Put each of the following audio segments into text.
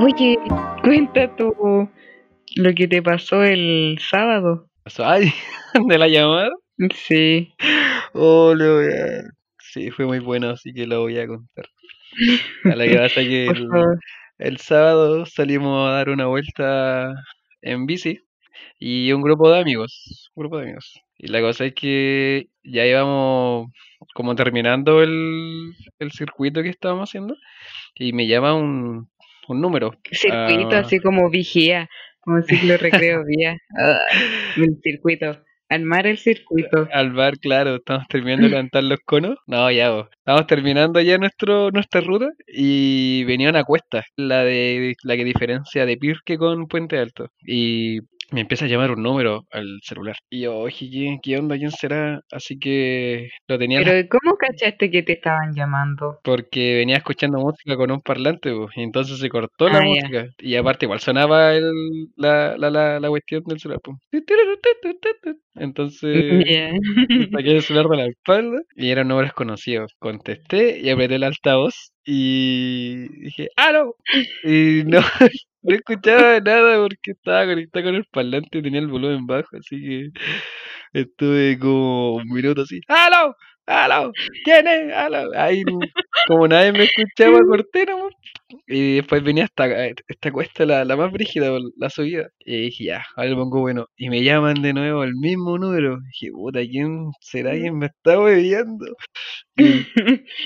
Oye, cuenta tú lo que te pasó el sábado. Ay, de la llamada. Sí. Oh, lo a- Sí, fue muy bueno, así que lo voy a contar. A la que pasa que el, el sábado salimos a dar una vuelta en bici y un grupo de amigos, un grupo de amigos. Y la cosa es que ya íbamos como terminando el, el circuito que estábamos haciendo y me llama un, un número. Circuito, Ah, así como vigía, como ciclo recreo vía. Ah, el circuito. Armar el circuito. Al bar, claro, estamos terminando de levantar los conos. No, ya, vos. Estamos terminando ya nuestro, nuestra ruta y venía una cuesta, la de la que diferencia de Pirque con Puente Alto. Y me empieza a llamar un número al celular. Y yo, oye, ¿quién- ¿qué onda? ¿Quién será? Así que lo tenía Pero ¿cómo cachaste que te estaban llamando? porque venía escuchando música con un parlante, pues, y entonces se cortó la Ah, ya. música. Y aparte igual sonaba el, la, la, la, la cuestión del celular. pues. Entonces... Me saqué el celular de la espalda y era un número desconocido. Contesté y apreté el altavoz y dije, ¡Aló! Y no, no escuchaba nada porque estaba conectado con el parlante y tenía el volumen bajo, así que estuve como un minuto así, ¡Aló! ¡Aló! ¿Quién es? ¡Aló! Ahí como nadie me escuchaba, corté nomás. Y después venía esta, esta cuesta, la, la más brígida, la subida. Y dije, ya, ahora le pongo bueno. Y me llaman de nuevo al mismo número. dije, puta, ¿quién será? ¿Quién me está bebiendo? Y,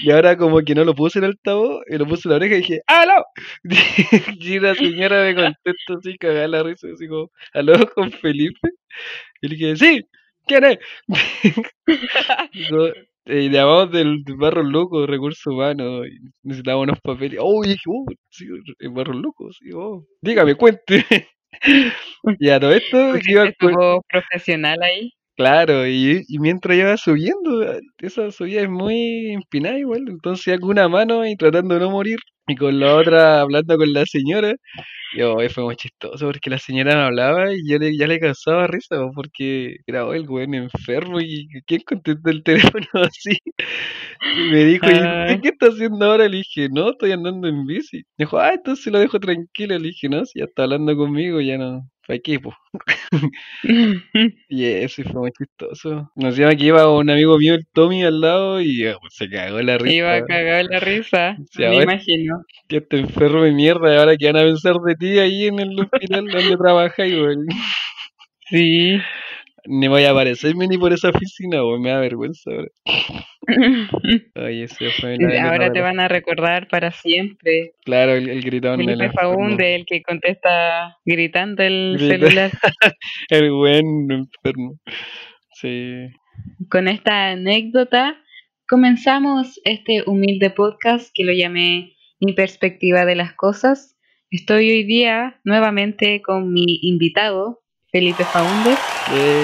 y ahora como que no lo puse en altavoz, y lo puse en la oreja y dije, ¡Aló! Y la señora me contesta así, cagada la risa, así como, ¿Aló con Felipe? Y le dije, ¡Sí! ¿Quién es? Eh, llamamos del Barro Loco, Recursos Humanos, y necesitamos unos papeles. Oh, y dije, oh, sí, el Barro Loco, sí, oh. Dígame, cuente. y a todo esto, iba con- profesional ahí. claro, y, y mientras iba subiendo, esa subida es muy empinada igual, entonces iba con una mano y tratando de no morir, y con la otra hablando con la señora. Y oh, fue muy chistoso porque la señora me hablaba y yo le, ya le causaba risa, po, porque era oh, el güey enfermo y ¿quién contesta el teléfono así? Y me dijo, ¿y Ah. usted qué está haciendo ahora? Le dije, no, estoy andando en bici. Me dijo, ah, entonces lo dejo tranquilo. Le dije, no, si ya está hablando conmigo, ya no, ¿para qué, po? Y eso y fue muy chistoso. Nos llama que iba un amigo mío, el Tommy, al lado y oh, se cagó la risa. Iba a cagar la risa, me ahora- imagino. Que este enfermo de mierda, ahora que van a pensar de ti ahí en el hospital donde trabajas, güey. Sí. Ni voy a aparecerme ni por esa oficina, güey, me da vergüenza ahora. Ay, ese fue la Ahora te van a recordar para siempre. Claro, el, el gritón del Felipe. Faunde, el que contesta gritando el Grita. celular. El buen enfermo. Sí. Con esta anécdota comenzamos este humilde podcast que lo llamé Mi perspectiva de las cosas. Estoy hoy día nuevamente con mi invitado, Felipe Faundes. Eh,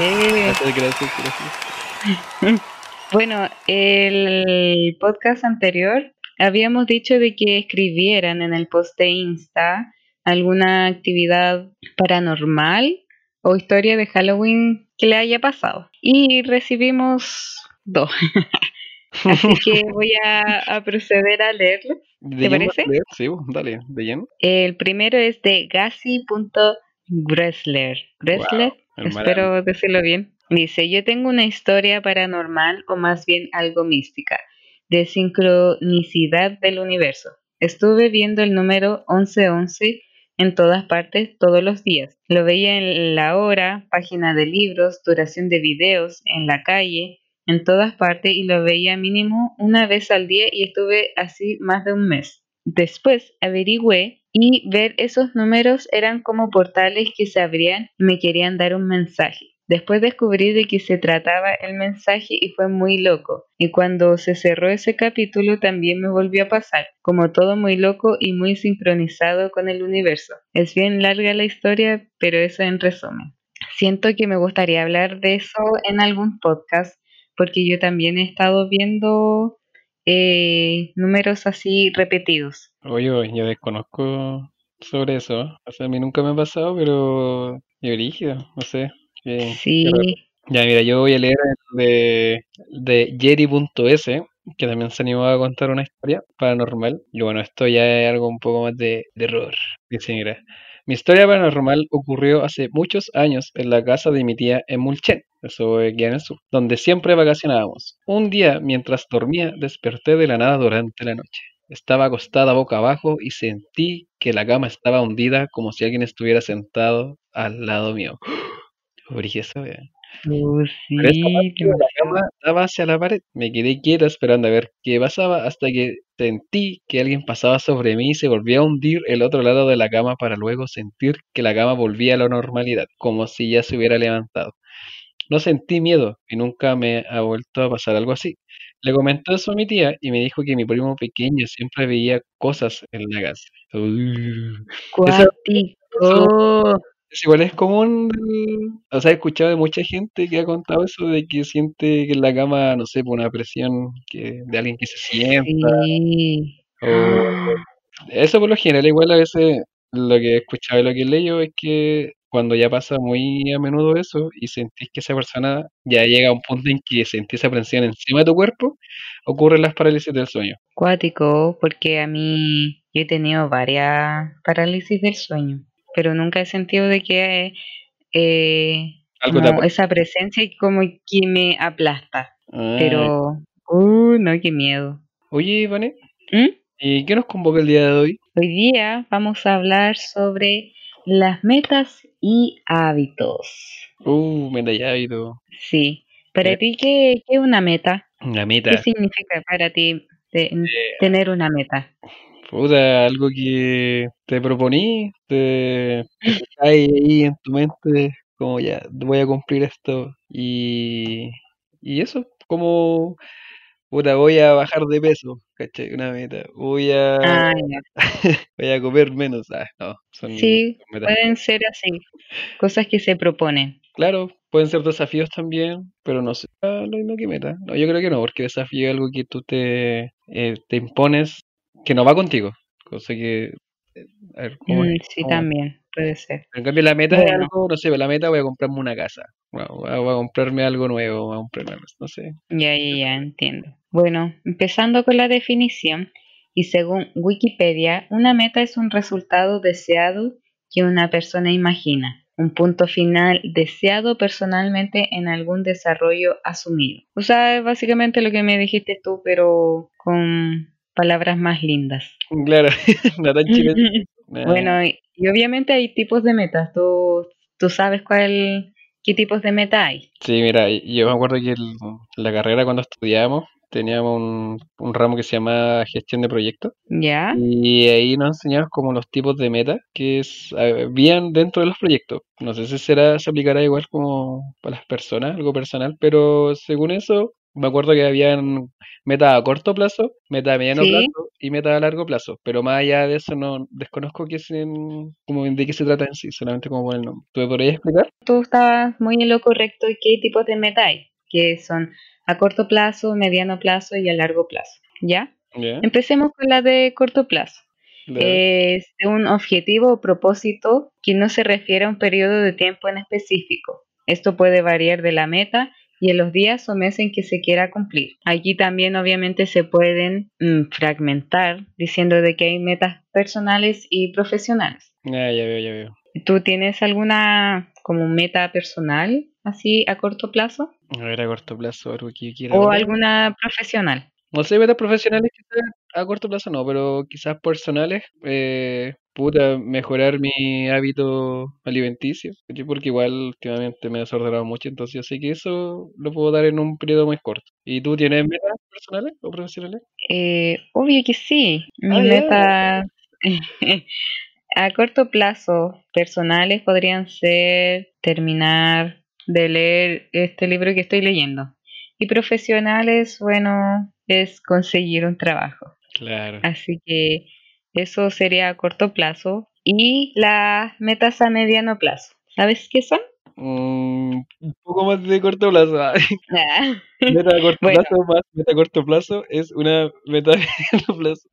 Eh, gracias, gracias, gracias. Bueno, el podcast anterior habíamos dicho de que escribieran en el post de Insta alguna actividad paranormal o historia de Halloween que le haya pasado. Y recibimos dos. Así que voy a, a proceder a leerlo. ¿De ¿Te parece? leer? Sí, dale, de lleno. El primero es de Gassi.Gressler. Gressler, el espero decirlo bien. Dice, yo tengo una historia paranormal o más bien algo mística, de sincronicidad del universo. Estuve viendo el número 1111 en todas partes todos los días. Lo veía en la hora, página de libros, duración de videos, en la calle, en todas partes y lo veía mínimo una vez al día y estuve así más de un mes. Después averigüé y ver esos números eran como portales que se abrían y me querían dar un mensaje. Después descubrí de qué se trataba el mensaje y fue muy loco. Y cuando se cerró ese capítulo también me volvió a pasar, como todo muy loco y muy sincronizado con el universo. Es bien larga la historia, pero eso en resumen. Siento que me gustaría hablar de eso en algún podcast, porque yo también he estado viendo eh, números así repetidos. Oye, yo desconozco sobre eso. O sea, a mí nunca me ha pasado, pero yo rígido, no sé. Sí. Ya, mira, yo voy a leer de, de Jerry.s que también se animó a contar una historia paranormal. Y bueno, esto ya es algo un poco más de, de horror, dice mira. Mi historia paranormal ocurrió hace muchos años en la casa de mi tía en Mulchen, eso es en el donde siempre vacacionábamos. Un día, mientras dormía, desperté de la nada durante la noche. Estaba acostada boca abajo y sentí que la cama estaba hundida como si alguien estuviera sentado al lado mío. Oh, sí, la cama daba hacia la pared. Me quedé quieta esperando a ver qué pasaba hasta que sentí que alguien pasaba sobre mí y se volvía a hundir el otro lado de la cama para luego sentir que la cama volvía a la normalidad, como si ya se hubiera levantado. No sentí miedo y nunca me ha vuelto a pasar algo así. Le comenté eso a mi tía y me dijo que mi primo pequeño siempre veía cosas en la casa. Es igual es común, o sea, he escuchado de mucha gente que ha contado eso de que siente que en la cama, no sé, por una presión que, de alguien que se sienta, Sí. o eso por lo general, igual a veces lo que he escuchado y lo que he leído es que cuando ya pasa muy a menudo eso y sentís que esa persona ya llega a un punto en que sentís esa presión encima de tu cuerpo, ocurren las parálisis del sueño. Cuático, porque a mí yo he tenido varias parálisis del sueño, pero nunca he sentido de que eh, Algo como esa presencia como que me aplasta. Ah, Pero, uh, no, qué miedo. Oye, Vane, ¿Mm? ¿y qué nos convoca el día de hoy? Hoy día vamos a hablar sobre las metas y hábitos. Uh, medallado. Sí. Para Ya. ti, ¿qué, qué es una meta? Una ¿Qué meta. significa para ti de- Eh, tener una meta? Puta, algo que te proponí, te, te ahí en tu mente, como ya, voy a cumplir esto. Y, y eso, como, puta, voy a bajar de peso, ¿cachai? Una meta. Voy a, Ah, voy a comer menos. Ah, no, son Sí, metas. pueden ser así, cosas que se proponen. Claro, pueden ser desafíos también, pero no sé, ah, lo mismo que meta. No, yo creo que no, porque desafío es algo que tú te, eh, te impones que no va contigo. Cosa que, eh, a ver. Mm, sí, también, puede ser. En cambio, la meta es algo, no sé, la meta voy a comprarme una casa, voy a, voy a comprarme algo nuevo, voy a comprarme, no sé. Ya, ya, ya, entiendo. Bueno, empezando con la definición, y según Wikipedia, una meta es un resultado deseado que una persona imagina, un punto final deseado personalmente en algún desarrollo asumido. O sea, es básicamente lo que me dijiste tú, pero con palabras más lindas. Claro, no tan chileno. Nah. Bueno, y, y obviamente hay tipos de metas. ¿Tú, tú sabes cuál, qué tipos de meta hay? Sí, mira, yo me acuerdo que el- la carrera cuando estudiábamos teníamos un, un ramo que se llama gestión de proyectos. ¿Ya? Y ahí nos enseñaron como los tipos de metas que es, habían dentro de los proyectos. No sé si será, se aplicará igual como para las personas, algo personal, pero según eso, me acuerdo que habían metas a corto plazo, metas a mediano Sí. plazo y metas a largo plazo. Pero más allá de eso, no desconozco qué es en- como de qué se trata en sí, solamente como por el nombre. ¿Tú me podrías explicar? Tú estás muy en lo correcto. ¿Y qué tipos de meta hay? Que son a corto plazo, mediano plazo y a largo plazo. ¿Ya? Ya, Empecemos con la de corto plazo. la- Es un objetivo o propósito que no se refiere a un periodo de tiempo en específico. Esto puede variar de la meta y en los días o meses en que se quiera cumplir. Aquí también obviamente se pueden mm, fragmentar diciendo de que hay metas personales y profesionales. Ah, ya veo, ya veo. ¿Tú tienes alguna como meta personal así a corto plazo A ver, a corto plazo, algo que quiera o alguna profesional? No sé, metas profesionales quizás a corto plazo no, pero quizás personales, eh, puta, mejorar mi hábito alimenticio, porque igual últimamente me he desordenado mucho, entonces yo sé que eso lo puedo dar en un periodo muy corto. ¿Y tú tienes metas personales o profesionales? Eh, obvio que sí. Mis Ah, metas a corto plazo personales podrían ser terminar de leer este libro que estoy leyendo. Y profesionales, bueno, es conseguir un trabajo. Claro. Así que eso sería a corto plazo. Y las metas a mediano plazo. ¿Sabes qué son? Mm, un poco más de corto plazo. ah. Meta a corto Bueno. plazo más meta a corto plazo es una meta a mediano plazo.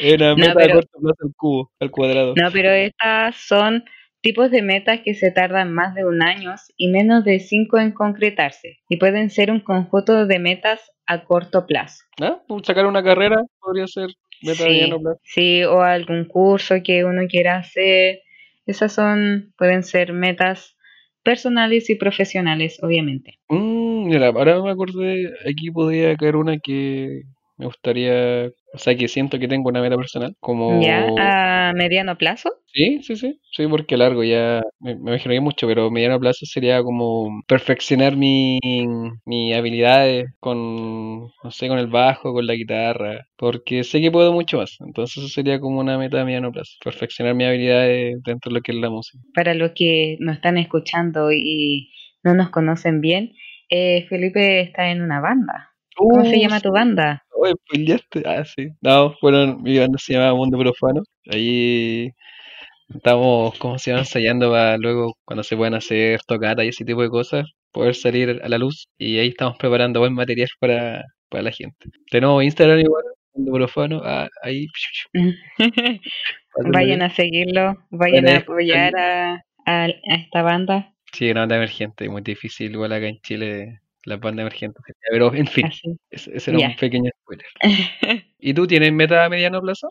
Una No, meta a pero- corto plazo al cubo, al cuadrado. No, pero estas son tipos de metas que se tardan más de un año y menos de cinco en concretarse, y pueden ser un conjunto de metas a corto plazo. ¿Ah? Sacar una carrera podría ser a Sí, sí, o algún curso que uno quiera hacer. Esas son, pueden ser metas personales y profesionales, obviamente. Mm, mira, ahora me acordé, aquí podría caer una que me gustaría, o sea, que siento que tengo una meta personal, como... ¿Ya? ¿A mediano plazo? Sí, sí, sí, sí, porque largo ya me, me imagino mucho, pero mediano plazo sería como perfeccionar mi, mi habilidades con, no sé, con el bajo, con la guitarra, porque sé que puedo mucho más, entonces eso sería como una meta a mediano plazo, perfeccionar mis habilidades dentro de lo que es la música. Para los que nos están escuchando y no nos conocen bien, eh, Felipe está en una banda. ¿Cómo se Uh, llama tu banda? Oye, spoileaste. Ah, sí. No, bueno, mi banda se llama Mundo Profano. Ahí estamos, ¿cómo se llama? Ensayando para luego, cuando se puedan hacer tocatas y ese tipo de cosas, poder salir a la luz. Y ahí estamos preparando buen material para, para la gente. Tenemos Instagram igual, Profano. Ah, ahí. Vayan a seguirlo, vayan a apoyar a, a- a esta banda. Sí, una banda emergente, muy difícil igual acá en Chile, las bandas emergentes. Pero, en fin, ese, ese era un pequeño spoiler. ¿Y tú tienes meta a mediano plazo?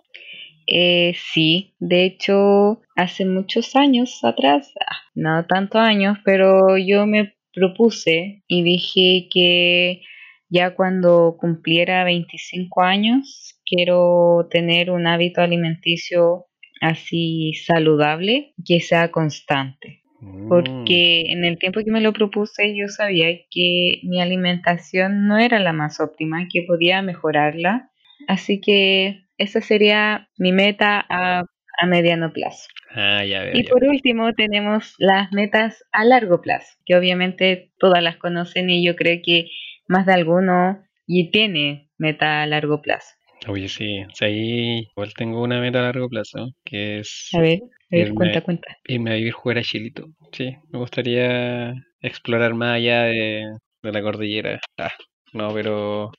Eh, sí, de hecho, hace muchos años atrás, ah, no tantos años, pero yo me propuse y dije que ya cuando cumpliera 25 años, quiero tener un hábito alimenticio así saludable que sea constante. Mm, Porque en el tiempo que me lo propuse yo sabía que mi alimentación no era la más óptima, que podía mejorarla. Así que esa sería mi meta a, a mediano plazo. Ah, ya veo. Y ya por último tenemos las metas a largo plazo, que obviamente todas las conocen y yo creo que más de alguno y tiene meta a largo plazo. Oye, sí, o sea, ahí igual tengo una meta a largo plazo, que es A ver, a ver, Irme- cuenta, cuenta. irme a vivir fuera a Chilito. Sí, me gustaría explorar más allá de, de la cordillera. Ah, no, pero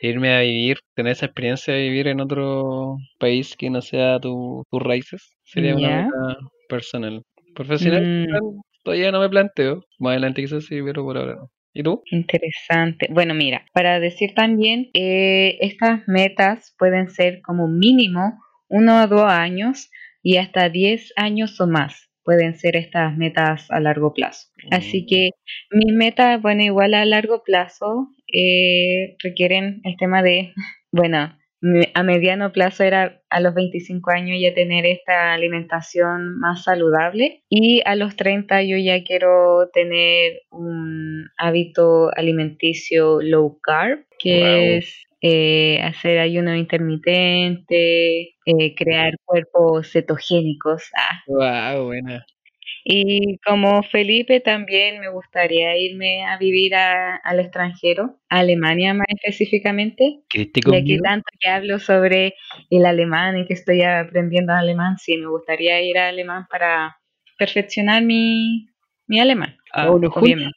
irme a vivir, tener esa experiencia de vivir en otro país que no sea tu, tus raíces, sería una meta personal. Profesional, Mm. todavía no me planteo. Más adelante quizás sí, pero por ahora no. ¿Y tú? Interesante. Bueno, mira, para decir también, eh, estas metas pueden ser como mínimo uno o dos años y hasta 10 años o más. Pueden ser estas metas a largo plazo. Así Mm. que mis metas, bueno, igual a largo plazo, eh, requieren el tema de, bueno, a mediano plazo era a los 25 años ya tener esta alimentación más saludable y a los 30 yo ya quiero tener un hábito alimenticio low carb, que Wow. es eh, hacer ayuno intermitente, eh, crear cuerpos cetogénicos. Ah, Wow, buena. y como Felipe también me gustaría irme a vivir a- al extranjero, a Alemania más específicamente, ¿Queriste ya que conmigo? tanto que hablo sobre el alemán y que estoy aprendiendo alemán, sí, me gustaría ir a alemán para perfeccionar mi, mi alemán, Ah, juntos, obviamente.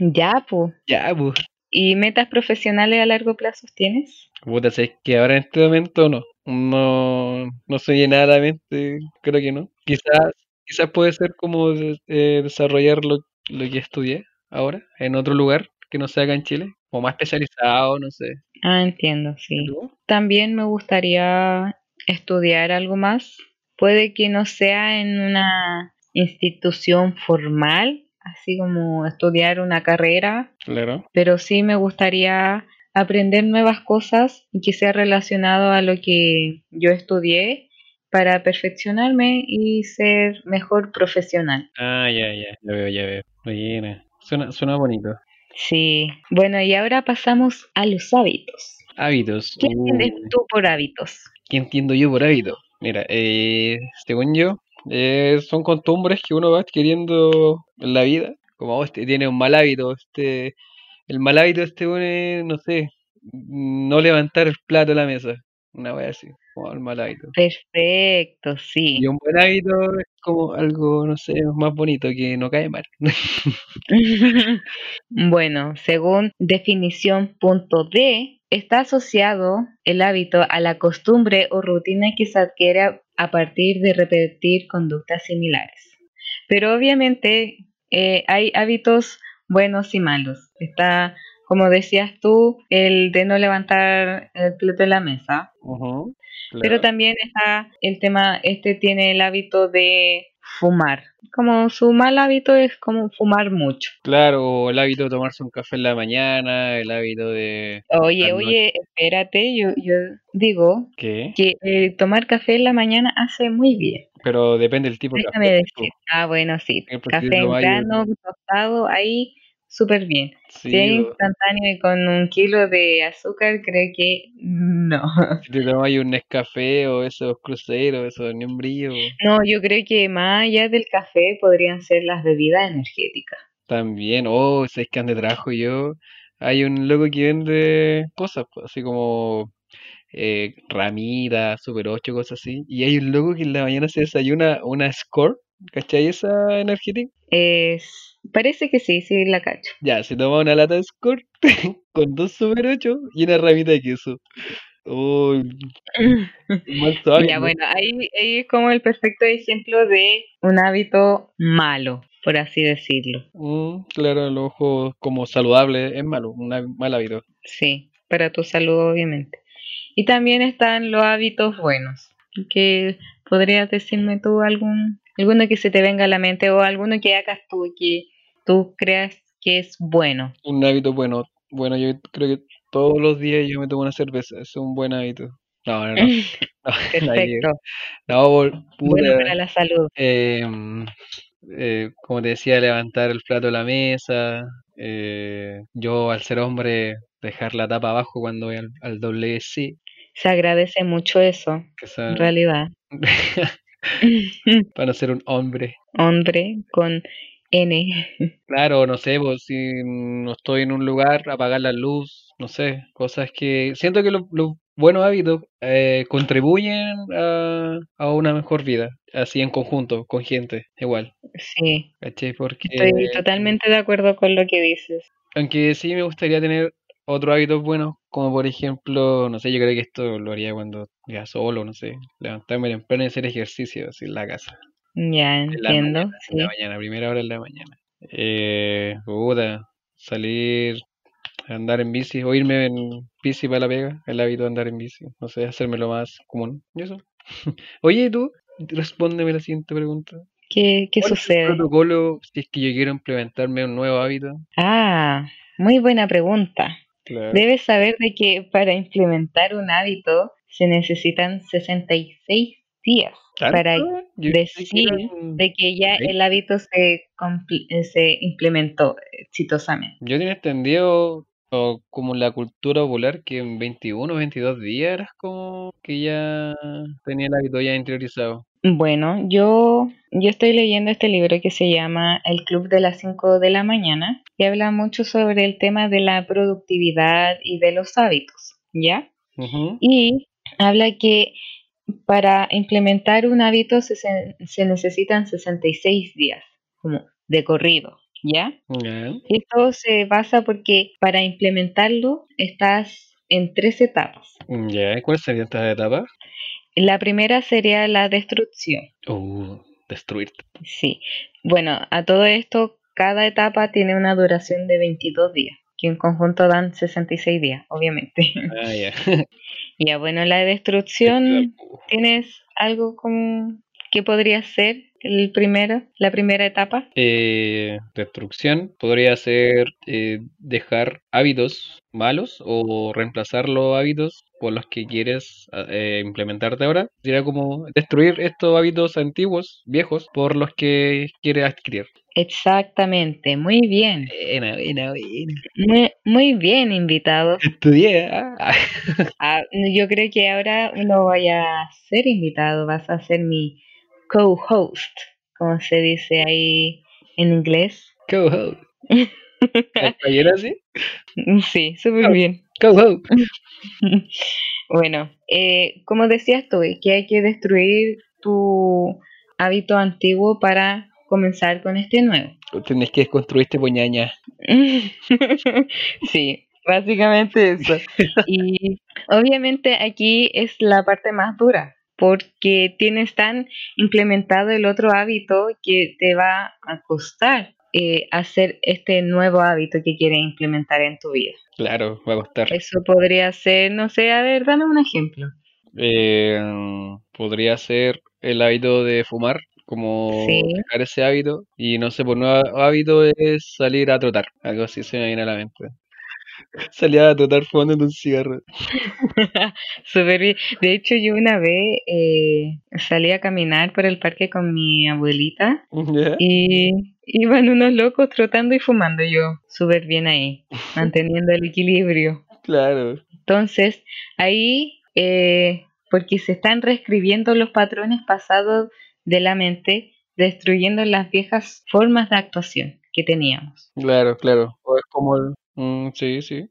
Ya, pues. Ya, pues. ¿Y metas profesionales a largo plazo tienes? Puta, es que ahora en este momento no. No, no se me nada mente, creo que no. Quizás, quizás puede ser como eh, desarrollar lo, lo que estudié ahora en otro lugar que no sea acá en Chile, o más especializado, no sé. Ah, entiendo, ¿Y sí. tú? También me gustaría estudiar algo más. Puede que no sea en una institución formal, así como estudiar una carrera, Claro. pero sí me gustaría aprender nuevas cosas y que sea relacionado a lo que yo estudié para perfeccionarme y ser mejor profesional. Ah, ya, ya, ya veo, ya veo. Suena, suena bonito. Sí. Bueno, y ahora pasamos a los hábitos. Hábitos. ¿Qué entiendes Uy, tú por hábitos? ¿qué entiendo yo por hábito? Mira, eh, según yo, eh, son costumbres que uno va adquiriendo en la vida. Como oh, este tiene un mal hábito, este, el mal hábito este es, no sé, no levantar el plato de la mesa. Una wea así, como el mal hábito. Perfecto, sí. Y un buen hábito es como algo, no sé, más bonito que no cae mal. Bueno, según definición punto D, está asociado el hábito a la costumbre o rutina que se adquiere a, partir de repetir conductas similares. Pero obviamente eh, hay hábitos buenos y malos. Está, como decías tú, el de no levantar el plato de la mesa. Pero también está el tema, este tiene el hábito de fumar. Como su mal hábito es como fumar mucho. Claro, el hábito de tomarse un café en la mañana, el hábito de... Oye, oye, espérate, yo, yo digo que eh, tomar café en la mañana hace muy bien. Pero depende del tipo de café. Decir. Ah, bueno, sí. Café en grano, tostado, ahí súper bien. si es instantáneo y con un kilo de azúcar, creo que no. Si tomas un Nescafé o esos cruceros, esos ni un brillo. No, yo creo que más allá del café podrían ser las bebidas energéticas. También, oh, ¿sabes que ande trabajo yo? Hay un loco que vende cosas, pues, así como eh, super 8, cosas así. Y hay un loco que en la mañana se desayuna una score, ¿cachai esa energética? Es Parece que sí, sí, la cacho. Ya, se toma una lata de Score con dos Super 8 y una ramita de queso. Uy, ya, bueno, ahí, es como el perfecto ejemplo de un hábito malo, por así decirlo. Mm, claro, el ojo como saludable es malo, un mal hábito. Sí, para tu salud, obviamente. Y también están los hábitos buenos, que podrías decirme tú algún alguno que se te venga a la mente o alguno que hagas tú que tú creas que es bueno. Un hábito bueno. Bueno, yo creo que todos los días yo me tomo una cerveza, es un buen hábito. No, no, no. Perfecto. No, bueno para la salud. Em, eh, como te decía, levantar el plato de la mesa. Eh, yo, al ser hombre, dejar la tapa abajo cuando voy al, doble C. Se agradece mucho eso, en realidad. Para ser un hombre. Hombre con N. Claro, no sé, pues, si no estoy en un lugar, apagar la luz, no sé, cosas que siento que los buenos hábitos eh, contribuyen a, a, una mejor vida, así en conjunto, con gente, igual. Sí. Porque... Estoy totalmente de acuerdo con lo que dices. Aunque sí me gustaría tener otros hábitos buenos, como por ejemplo, no sé, yo creo que esto lo haría cuando ya solo, no sé, levantarme temprano y hacer ejercicio así en la casa. Ya, entiendo. En la mañana, primera hora de la mañana. Eh, puta, salir, andar en bici, o irme en bici para la pega, el hábito de andar en bici, no sé, hacerme lo más común. ¿Y eso? Oye, tú, respóndeme la siguiente pregunta. ¿Qué, qué sucede? Es el protocolo si es que yo quiero implementarme un nuevo hábito? Ah, muy buena pregunta. Debes saber de que para implementar un hábito se necesitan 66 días para decir de que ya el hábito se, se implementó exitosamente. Yo tenía entendido como la cultura popular que en 21 o 22 días eras como que ya tenía el hábito ya interiorizado. Bueno, yo, yo estoy leyendo este libro que se llama El Club de las 5 de la mañana y habla mucho sobre el tema de la productividad y de los hábitos, ¿ya? Y habla que para implementar un hábito se, se necesitan 66 días, como de corrido, ¿ya? Esto se basa porque para implementarlo estás en tres etapas. ¿Ya? ¿Cuáles serían estas etapas? La primera sería la destrucción. Uh, destruir. Sí. Bueno, a todo esto, cada etapa tiene una duración de 22 días, que en conjunto dan 66 días, obviamente. Ah, ya. ya, bueno, la destrucción, ¿tienes algo como que podría ser el primero, la primera etapa? Eh, destrucción podría ser eh, dejar hábitos malos o reemplazar los hábitos por los que quieres eh, implementarte ahora. Sería como destruir estos hábitos antiguos, viejos, por los que quieres adquirir. Exactamente, muy bien. Buena, buena, buena. Muy, muy bien, invitado. Estudié. ¿ah? Ah, yo creo que ahora no vaya a ser invitado, vas a ser mi co-host, como se dice ahí en inglés. Co-host. ¿Ayer así? Sí, súper bien. Co-host. bueno, eh, como decías tú, que hay que destruir tu hábito antiguo para comenzar con este nuevo. Tienes que desconstruir este poñaña. sí, básicamente eso. y obviamente aquí es la parte más dura, porque tienes tan implementado el otro hábito que te va a costar eh, hacer este nuevo hábito que quieres implementar en tu vida. Claro, va a costar. Eso podría ser, no sé, a ver, dame un ejemplo. Eh, podría ser el hábito de fumar, como dejar ese hábito. Y no sé, por nuevo hábito es salir a trotar. Algo así se me viene a la mente. Salía a trotar fumando un cigarro. De hecho, yo una vez eh, salí a caminar por el parque con mi abuelita y iban unos locos trotando y fumando. Yo, súper bien ahí, manteniendo el equilibrio. Claro. Entonces, ahí, eh, porque se están reescribiendo los patrones pasados de la mente, destruyendo las viejas formas de actuación que teníamos. Claro, claro. O es como el, Mm, sí, sí.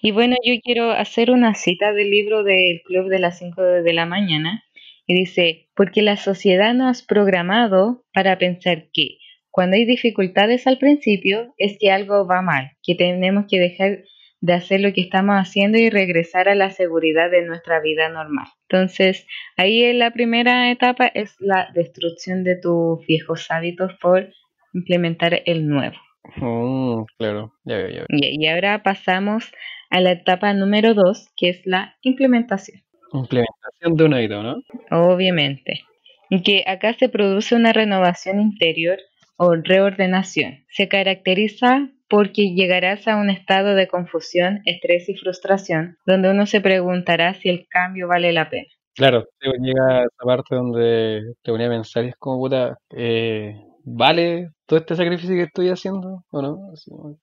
Y bueno, yo quiero hacer una cita del libro del Club de las 5 de la mañana. Y dice, porque la sociedad nos ha programado para pensar que cuando hay dificultades al principio es que algo va mal, que tenemos que dejar de hacer lo que estamos haciendo y regresar a la seguridad de nuestra vida normal. Entonces, ahí en la primera etapa es la destrucción de tus viejos hábitos por implementar el nuevo. Oh, claro, ya veo, ya Y, ahora pasamos a la etapa número dos, que es la implementación. Implementación de un hábito, ¿no? Obviamente. Y que acá se produce una renovación interior o reordenación. Se caracteriza porque llegarás a un estado de confusión, estrés y frustración, donde uno se preguntará si el cambio vale la pena. Claro, llega esa parte donde te voy a pensar, es como puta, eh, ¿vale todo este sacrificio que estoy haciendo o no?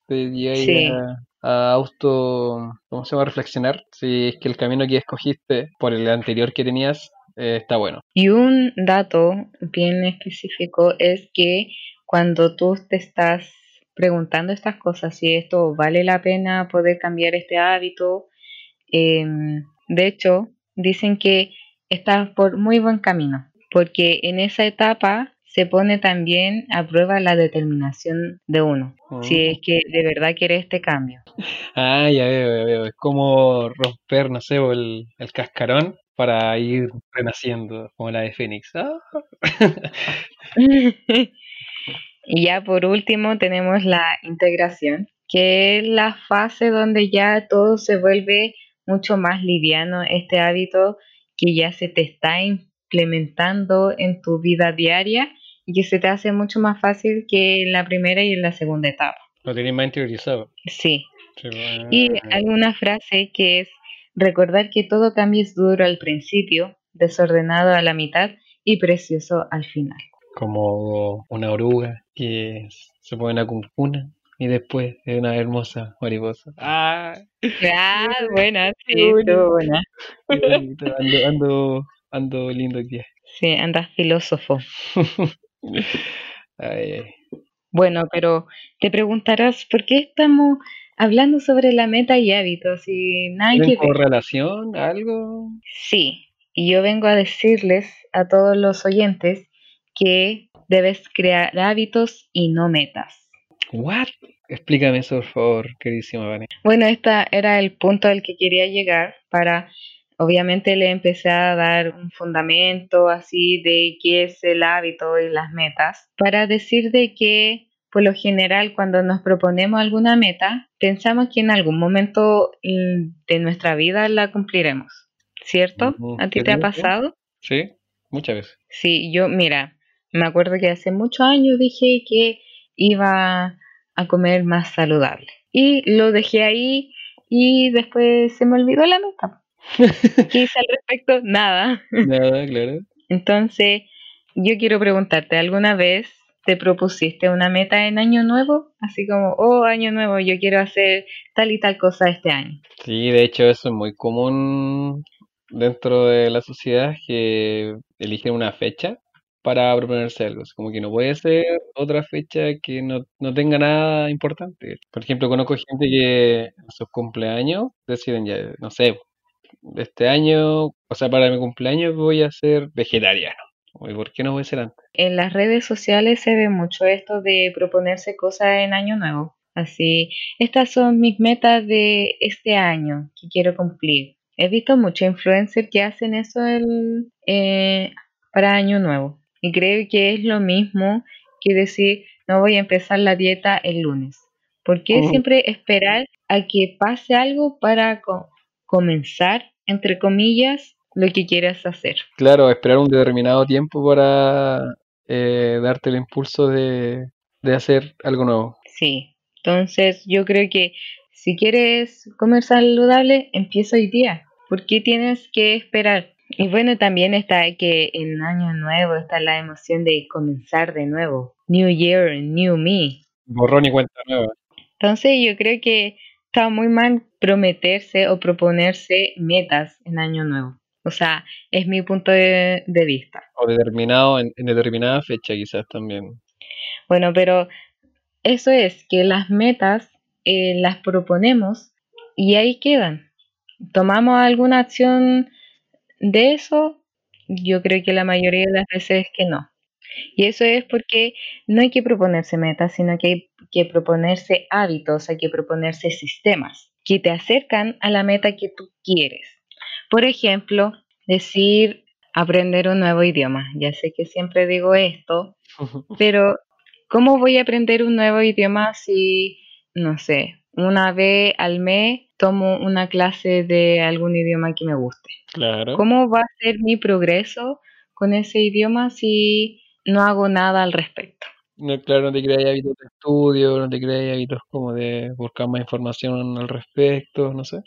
Te llega a, auto, ¿cómo se llama? Reflexionar si es que el camino que escogiste por el anterior que tenías eh, está bueno. Y un dato bien específico es que cuando tú te estás preguntando estas cosas, si esto vale la pena poder cambiar este hábito, em, de hecho, dicen que estás por muy buen camino, porque en esa etapa se pone también a prueba la determinación de uno, si oh. es que de verdad quiere este cambio. Ah, ya veo, ya veo. Es como romper, no sé, el, el cascarón para ir renaciendo, como la de Fénix. Ah. y ya por último tenemos la integración, que es la fase donde ya todo se vuelve mucho más liviano, este hábito que ya se te está implementando en tu vida diaria y que se te hace mucho más fácil que en la primera y en la segunda etapa. Lo tienes más interiorizado. Sí. Y hay una frase que es recordar que todo cambio es duro al principio, desordenado a la mitad y precioso al final. Como una oruga que se pone una cuncuna y después es una hermosa mariposa. ¡Ah! ah buena, sí, buena. Ando, ando, ando lindo aquí. Sí, andas filósofo. Bueno, pero te preguntarás, ¿por qué estamos hablando sobre la meta y hábitos? Y nada que relación? ¿Algo? Sí, y yo vengo a decirles a todos los oyentes que debes crear hábitos y no metas. ¿What? Explícame eso, por favor, queridísima Vane. Bueno, este era el punto al que quería llegar para obviamente le empecé a dar un fundamento así de qué es el hábito y las metas para decir de que por lo general cuando nos proponemos alguna meta pensamos que en algún momento mm, de nuestra vida la cumpliremos, ¿cierto? ¿A ti te ha pasado? Sí, muchas veces. Sí, yo mira, me acuerdo que hace muchos años dije que iba a comer más saludable y lo dejé ahí y después se me olvidó la meta. ¿Qué hice al respecto? Nada. Nada, claro. Entonces, yo quiero preguntarte, ¿alguna vez te propusiste una meta en año nuevo? Así como, oh, año nuevo, yo quiero hacer tal y tal cosa este año. Sí, de hecho eso es muy común dentro de la sociedad que eligen una fecha para proponerse algo. como que no puede ser otra fecha que no, no tenga nada importante. Por ejemplo, conozco gente que en sus cumpleaños deciden ya, no sé, este año, o sea, para mi cumpleaños voy a ser vegetariano. ¿Y por qué no voy a ser antes? En las redes sociales se ve mucho esto de proponerse cosas en año nuevo. Así, estas son mis metas de este año que quiero cumplir. he visto muchos influencers que hacen eso el, eh, para Año Nuevo. Y creo que es lo mismo que decir, no voy a empezar la dieta el lunes. ¿Por qué Oh. siempre esperar a que pase algo para co- comenzar, entre comillas, lo que quieras hacer? Claro, esperar un determinado tiempo para eh, darte el impulso de, de hacer algo nuevo. Sí, entonces yo creo que si quieres comer saludable, empieza hoy día. ¿Por qué tienes que esperar? Y bueno, también está que en Año Nuevo está la emoción de comenzar de nuevo. New Year, New Me. Borrón y cuenta nueva. Entonces yo creo que está muy mal prometerse o proponerse metas en Año Nuevo. O sea, es mi punto de, de vista. O determinado en, en determinada fecha quizás también. Bueno, pero eso es que las metas eh, las proponemos y ahí quedan. ¿Tomamos alguna acción de eso? Yo creo que la mayoría de las veces es que no. Y eso es porque no hay que proponerse metas, sino que hay que proponerse hábitos, hay que proponerse sistemas que te acercan a la meta que tú quieres. Por ejemplo, decir aprender un nuevo idioma. Ya sé que siempre digo esto, pero ¿cómo voy a aprender un nuevo idioma si, no sé, una vez al mes tomo una clase de algún idioma que me guste? Claro. ¿Cómo va a ser mi progreso con ese idioma si no hago nada al respecto? No, claro, no te creas hábitos de estudio, no te creas hábitos como de buscar más información al respecto, no sé.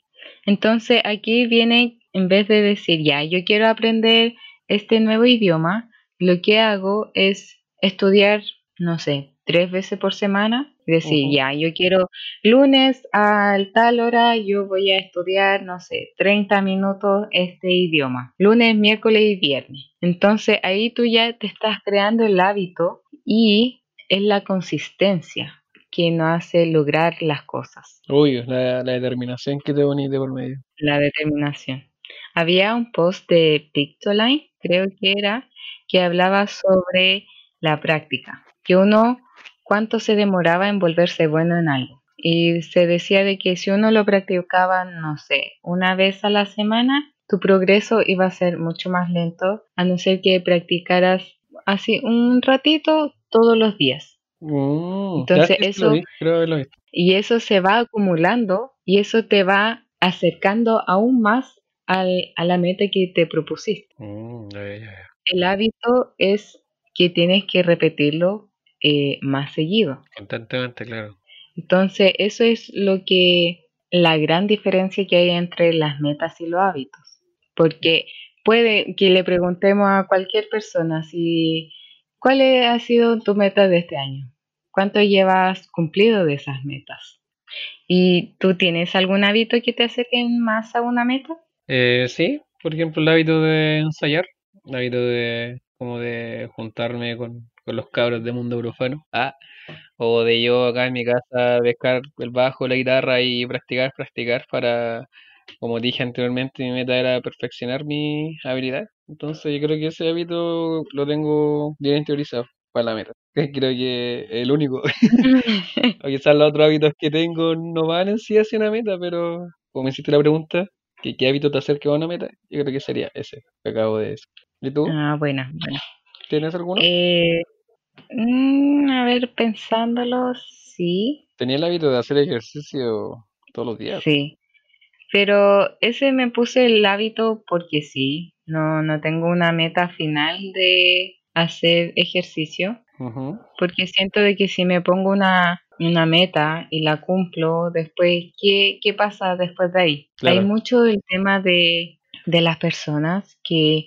Entonces aquí viene, en vez de decir, ya, yo quiero aprender este nuevo idioma, lo que hago es estudiar, no sé, tres veces por semana. Decir, ya, yo quiero lunes a tal hora, yo voy a estudiar, no sé, 30 minutos este idioma. Lunes, miércoles y viernes. Entonces ahí tú ya te estás creando el hábito y es la consistencia que nos hace lograr las cosas Uy, la, la determinación que te de por medio. la determinación. Había un post de Pictoline, creo que era, que hablaba sobre la práctica, que uno cuánto se demoraba en volverse bueno en algo. Y se decía de que si uno lo practicaba, no sé, una vez a la semana, tu progreso iba a ser mucho más lento, a no ser que practicaras así un ratito todos los días. Mm, Entonces, eso- vi. Y eso se va acumulando y eso te va acercando aún más al- a la meta que te propusiste. Mm, ya. El hábito es que tienes que repetirlo eh, más seguido. Constantemente, claro. Entonces, eso es lo que la gran diferencia que hay entre las metas y los hábitos. Porque puede que le preguntemos a cualquier persona si cuál ha sido tu meta de este año, cuánto llevas cumplido de esas metas. ¿Y tú tienes algún hábito que te acerque más a una meta? Eh, sí, por ejemplo, el hábito de ensayar, el hábito de como de juntarme con, con los cabros de Mundo Profano, ah, o de yo acá en mi casa pescar el bajo, la guitarra y practicar, practicar para, como dije anteriormente, mi meta era perfeccionar mi habilidad. Entonces yo creo que ese hábito lo tengo bien interiorizado para la meta. Creo que el único. O quizás los otros hábitos que tengo no van en sí hacia una meta, pero como me hiciste la pregunta, que qué hábito te acerca a una meta, yo creo que sería ese que acabo de decir. ¿Y tú? ah, bueno, bueno. ¿Tienes alguno? Eh, mm, a ver, pensándolo, sí, Tenía el hábito de hacer ejercicio todos los días. sí. Pero ese me puse el hábito porque sí, no, no tengo una meta final de hacer ejercicio, Ujú. porque siento de que si me pongo una, una meta y la cumplo, después, ¿qué, qué pasa después de ahí? Claro. Hay mucho el tema de, de las personas que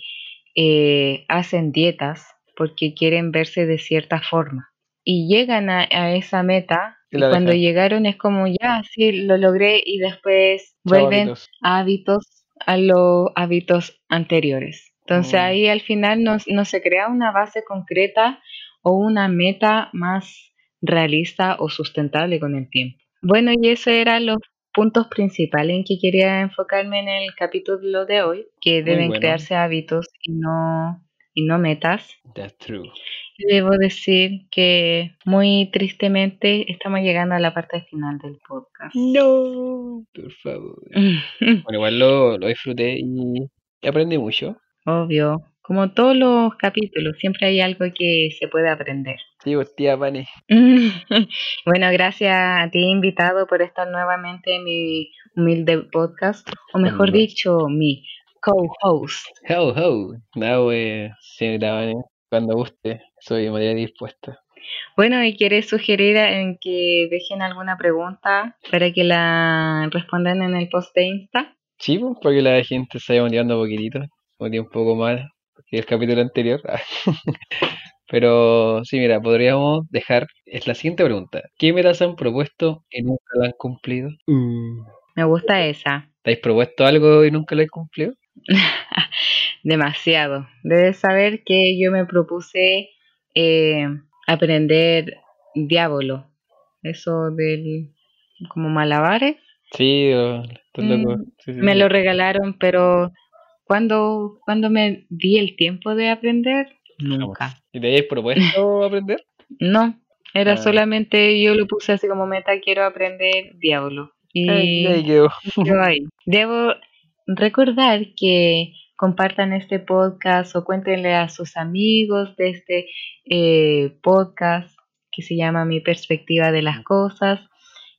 eh, hacen dietas porque quieren verse de cierta forma y llegan a, a esa meta Y cuando dejan. llegaron es como ya, sí, lo logré y después vuelven a hábitos, a los hábitos anteriores. Entonces Mm. ahí al final no, no se crea una base concreta o una meta más realista o sustentable con el tiempo. Bueno, y esos eran los puntos principales en que quería enfocarme en el capítulo de hoy, que deben bueno. crearse hábitos y no, y no metas. That's true. debo decir que muy tristemente estamos llegando a la parte final del podcast. No, por favor. Bueno, igual lo, lo disfruté y aprendí mucho. Obvio, como todos los capítulos, siempre hay algo que se puede aprender. Pues tía Pani. bueno, gracias a ti, invitado, por estar nuevamente en mi humilde podcast, o mejor dicho, mi co-host. Ho, ho. Nada, pues, señorita Vane, cuando guste, soy más dispuesta. Bueno, y quieres sugerir en que dejen alguna pregunta para que la respondan en el post de Insta. Sí, pues, para que la gente se vaya motivando un poquitito, motive un poco más que el capítulo anterior. Pero sí, mira, podríamos dejar, es la siguiente pregunta. ¿Qué metas han propuesto y nunca la han cumplido? Me gusta esa. ¿Te habéis propuesto algo y nunca lo habéis cumplido? Demasiado. Debes saber que yo me propuse eh, aprender diablo. Eso del como malabares. Sí, o- estás loco. Mm, Sí, sí, Me sí. lo regalaron, pero cuando, cuando me di el tiempo de aprender, nunca. ¿Y te habéis propuesto aprender? No, era Ah. solamente yo lo puse así como meta, quiero aprender diablo. Y Ay, ahí. Debo recordar que compartan este podcast o cuéntenle a sus amigos de este eh, podcast que se llama Mi perspectiva de las cosas.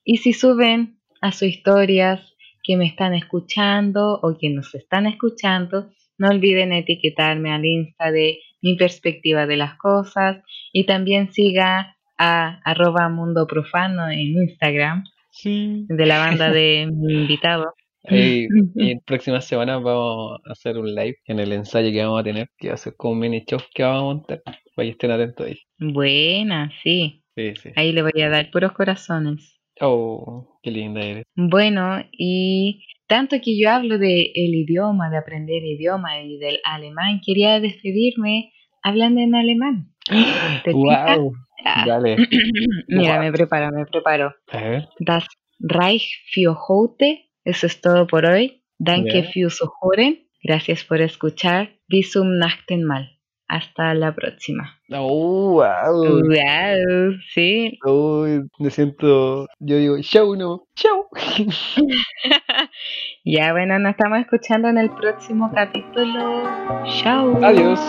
Y si suben a sus historias que me están escuchando o que nos están escuchando, no olviden etiquetarme al Insta de Mi perspectiva de las cosas y también siga a arroba mundo profano en Instagram Sí. de la banda de mi invitado. Y en próximas semanas vamos a hacer un live en el ensayo que vamos a tener, que va a ser como un mini show que vamos a montar. Para que estén atentos ahí. Buena, sí. Sí, sí. Ahí le voy a dar puros corazones. Oh, qué linda eres. Bueno, y tanto que yo hablo de el idioma, de aprender idioma y del alemán, quería despedirme hablando en alemán. ¿Te? ¡Wow! Ah, Dale. Mira, me preparo, me preparo. A ver. Das Reich für heute. Eso es todo por hoy. Danke Ya. fürs Zuhören. Gracias por escuchar. Bis zum nächsten Mal. Hasta la próxima. Oh, wow. Wow, sí. Oh, me siento. Yo digo, chau, no. Chau. ya bueno, nos estamos escuchando en el próximo capítulo. Chao. Adiós.